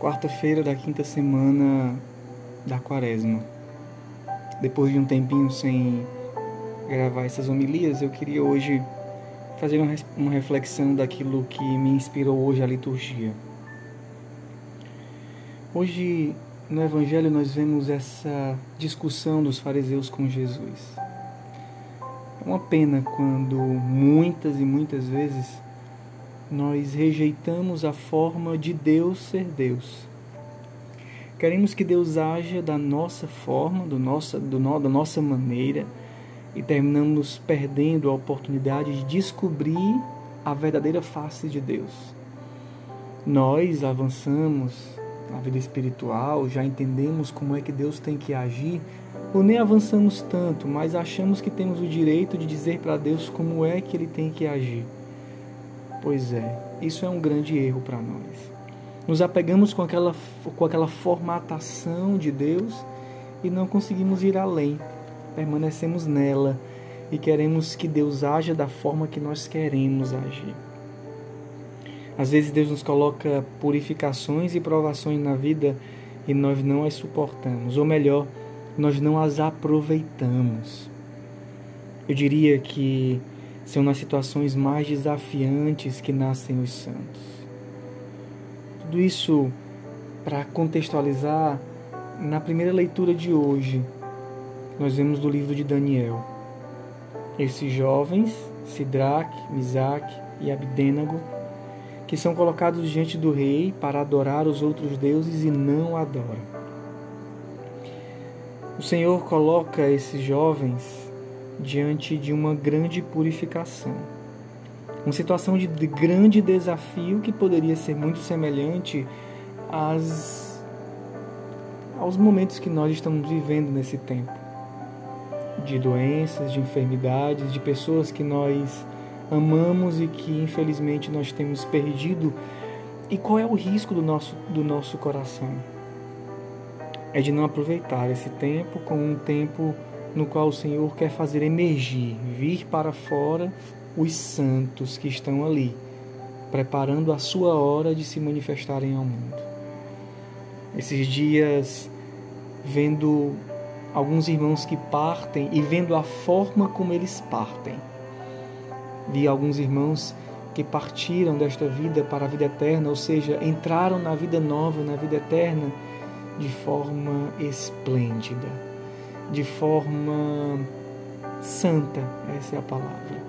quarta-feira da quinta semana da quaresma. Depois de um tempinho sem gravar essas homilias, eu queria hoje fazer uma reflexão daquilo que me inspirou hoje a liturgia. Hoje no Evangelho nós vemos essa discussão dos fariseus com Jesus. É uma pena quando muitas e muitas vezes nós rejeitamos a forma de Deus ser Deus. Queremos que Deus haja da nossa forma, do nossa, do no, da nossa maneira, e terminamos perdendo a oportunidade de descobrir a verdadeira face de Deus. Nós avançamos na vida espiritual, já entendemos como é que Deus tem que agir, ou nem avançamos tanto, mas achamos que temos o direito de dizer para Deus como é que ele tem que agir. Pois é, isso é um grande erro para nós. Nos apegamos com aquela, com aquela formatação de Deus e não conseguimos ir além. Permanecemos nela e queremos que Deus haja da forma que nós queremos agir. Às vezes Deus nos coloca purificações e provações na vida e nós não as suportamos, ou melhor, nós não as aproveitamos. Eu diria que são nas situações mais desafiantes que nascem os santos. Tudo isso para contextualizar, na primeira leitura de hoje, nós vemos do livro de Daniel. Esses jovens, Sidraque, Misaque e Abdênago, que são colocados diante do rei para adorar os outros deuses e não adoram. O Senhor coloca esses jovens diante de uma grande purificação. Uma situação de grande desafio que poderia ser muito semelhante às, aos momentos que nós estamos vivendo nesse tempo de doenças, de enfermidades, de pessoas que nós amamos e que infelizmente nós temos perdido. E qual é o risco do nosso, do nosso coração? É de não aproveitar esse tempo como um tempo no qual o Senhor quer fazer emergir, vir para fora os santos que estão ali, preparando a sua hora de se manifestarem ao mundo. Esses dias, vendo alguns irmãos que partem e vendo a forma como eles partem. Vi alguns irmãos que partiram desta vida para a vida eterna, ou seja, entraram na vida nova, na vida eterna, de forma esplêndida de forma santa, essa é a palavra.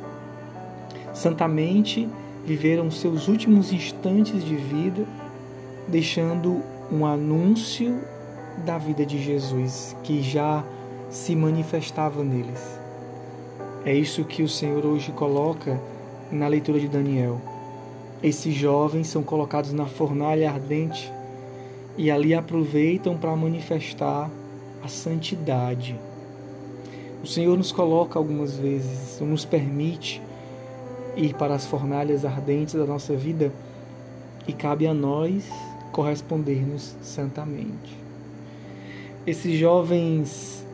Santamente viveram seus últimos instantes de vida, deixando um anúncio da vida de Jesus que já se manifestava neles. É isso que o Senhor hoje coloca na leitura de Daniel. Esses jovens são colocados na fornalha ardente e ali aproveitam para manifestar a santidade. O Senhor nos coloca algumas vezes, nos permite ir para as fornalhas ardentes da nossa vida e cabe a nós corresponder-nos santamente. Esses jovens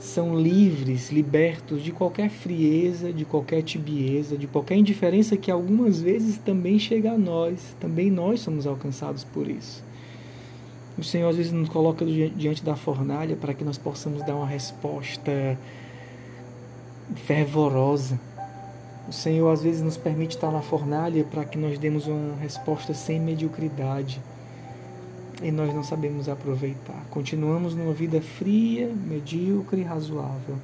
são livres, libertos de qualquer frieza, de qualquer tibieza, de qualquer indiferença que algumas vezes também chega a nós, também nós somos alcançados por isso. O Senhor às vezes nos coloca diante da fornalha para que nós possamos dar uma resposta fervorosa. O Senhor às vezes nos permite estar na fornalha para que nós demos uma resposta sem mediocridade. E nós não sabemos aproveitar. Continuamos numa vida fria, medíocre e razoável.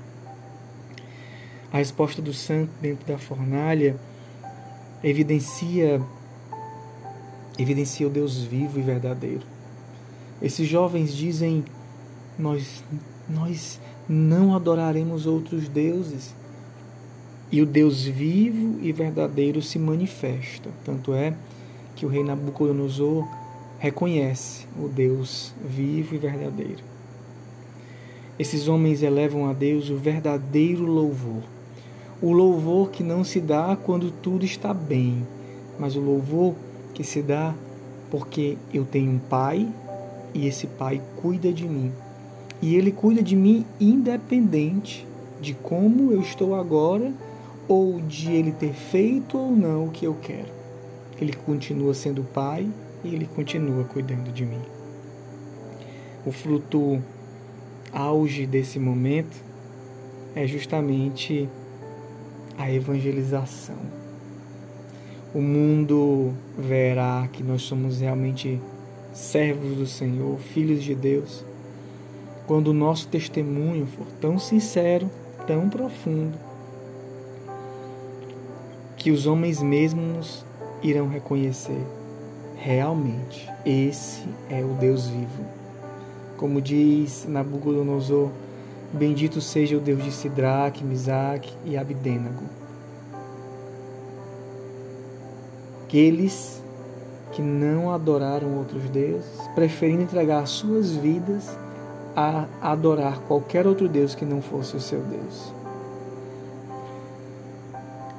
A resposta do santo dentro da fornalha evidencia evidencia o Deus vivo e verdadeiro. Esses jovens dizem: Nós, nós não adoraremos outros deuses. E o Deus vivo e verdadeiro se manifesta. Tanto é que o rei Nabucodonosor reconhece o Deus vivo e verdadeiro. Esses homens elevam a Deus o verdadeiro louvor. O louvor que não se dá quando tudo está bem, mas o louvor que se dá porque eu tenho um pai e esse Pai cuida de mim. E Ele cuida de mim independente de como eu estou agora ou de Ele ter feito ou não o que eu quero. Ele continua sendo Pai e Ele continua cuidando de mim. O fruto auge desse momento é justamente a evangelização. O mundo verá que nós somos realmente servos do Senhor, filhos de Deus, quando o nosso testemunho for tão sincero, tão profundo, que os homens mesmos irão reconhecer realmente esse é o Deus vivo. Como diz Nabucodonosor, bendito seja o Deus de Sidraque, Misaque e Abdênago. Aqueles que não adoraram outros deuses, preferindo entregar suas vidas a adorar qualquer outro Deus que não fosse o seu Deus.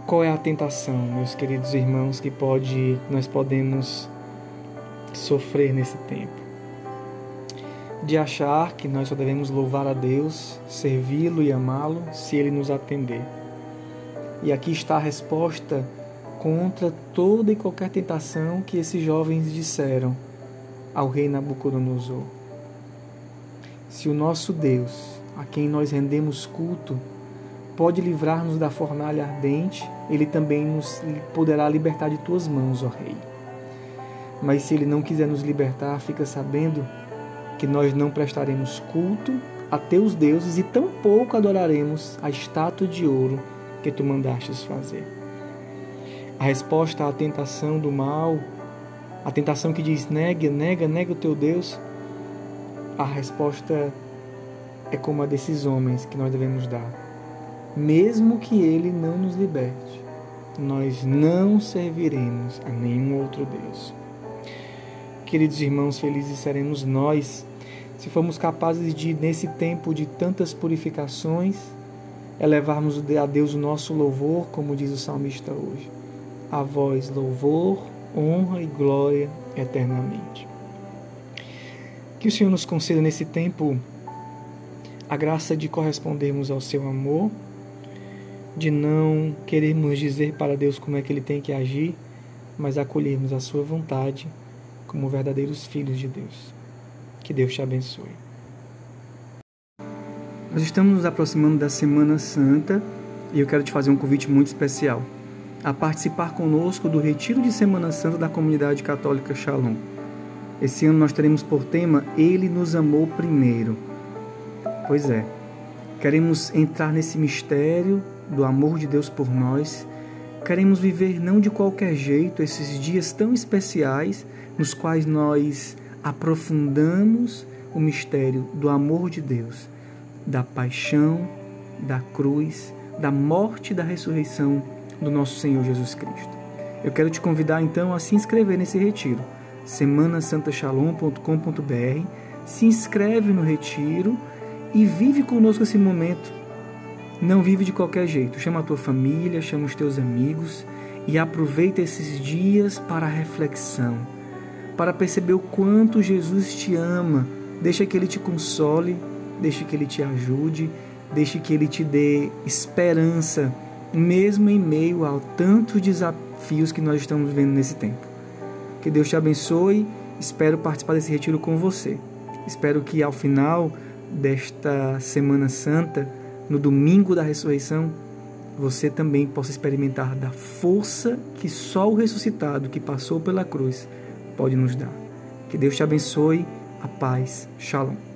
Qual é a tentação, meus queridos irmãos, que pode nós podemos sofrer nesse tempo? De achar que nós só devemos louvar a Deus, servi-lo e amá-lo se ele nos atender. E aqui está a resposta contra toda e qualquer tentação que esses jovens disseram ao rei Nabucodonosor. Se o nosso Deus, a quem nós rendemos culto, pode livrar-nos da fornalha ardente, ele também nos poderá libertar de tuas mãos, ó Rei. Mas se ele não quiser nos libertar, fica sabendo que nós não prestaremos culto a teus deuses e tampouco adoraremos a estátua de ouro que tu mandastes fazer. A resposta à tentação do mal, a tentação que diz nega, nega, nega o teu Deus, a resposta é como a desses homens que nós devemos dar. Mesmo que ele não nos liberte, nós não serviremos a nenhum outro Deus. Queridos irmãos, felizes seremos nós se formos capazes de, nesse tempo de tantas purificações, elevarmos a Deus o nosso louvor, como diz o salmista hoje a vós louvor, honra e glória eternamente. Que o Senhor nos conceda nesse tempo a graça de correspondermos ao seu amor, de não querermos dizer para Deus como é que ele tem que agir, mas acolhermos a sua vontade como verdadeiros filhos de Deus. Que Deus te abençoe. Nós estamos nos aproximando da Semana Santa e eu quero te fazer um convite muito especial a participar conosco do Retiro de Semana Santa da Comunidade Católica Shalom. Esse ano nós teremos por tema Ele nos amou primeiro. Pois é, queremos entrar nesse mistério do amor de Deus por nós. Queremos viver não de qualquer jeito esses dias tão especiais nos quais nós aprofundamos o mistério do amor de Deus, da paixão, da cruz, da morte e da ressurreição do nosso Senhor Jesus Cristo. Eu quero te convidar então a se inscrever nesse retiro, semanasantachalom.com.br. Se inscreve no retiro e vive conosco esse momento. Não vive de qualquer jeito. Chama a tua família, chama os teus amigos e aproveita esses dias para reflexão, para perceber o quanto Jesus te ama. Deixa que ele te console, deixa que ele te ajude, deixa que ele te dê esperança mesmo em meio a tantos desafios que nós estamos vivendo nesse tempo. Que Deus te abençoe. Espero participar desse retiro com você. Espero que ao final desta Semana Santa, no domingo da ressurreição, você também possa experimentar da força que só o ressuscitado que passou pela cruz pode nos dar. Que Deus te abençoe. A paz. Shalom.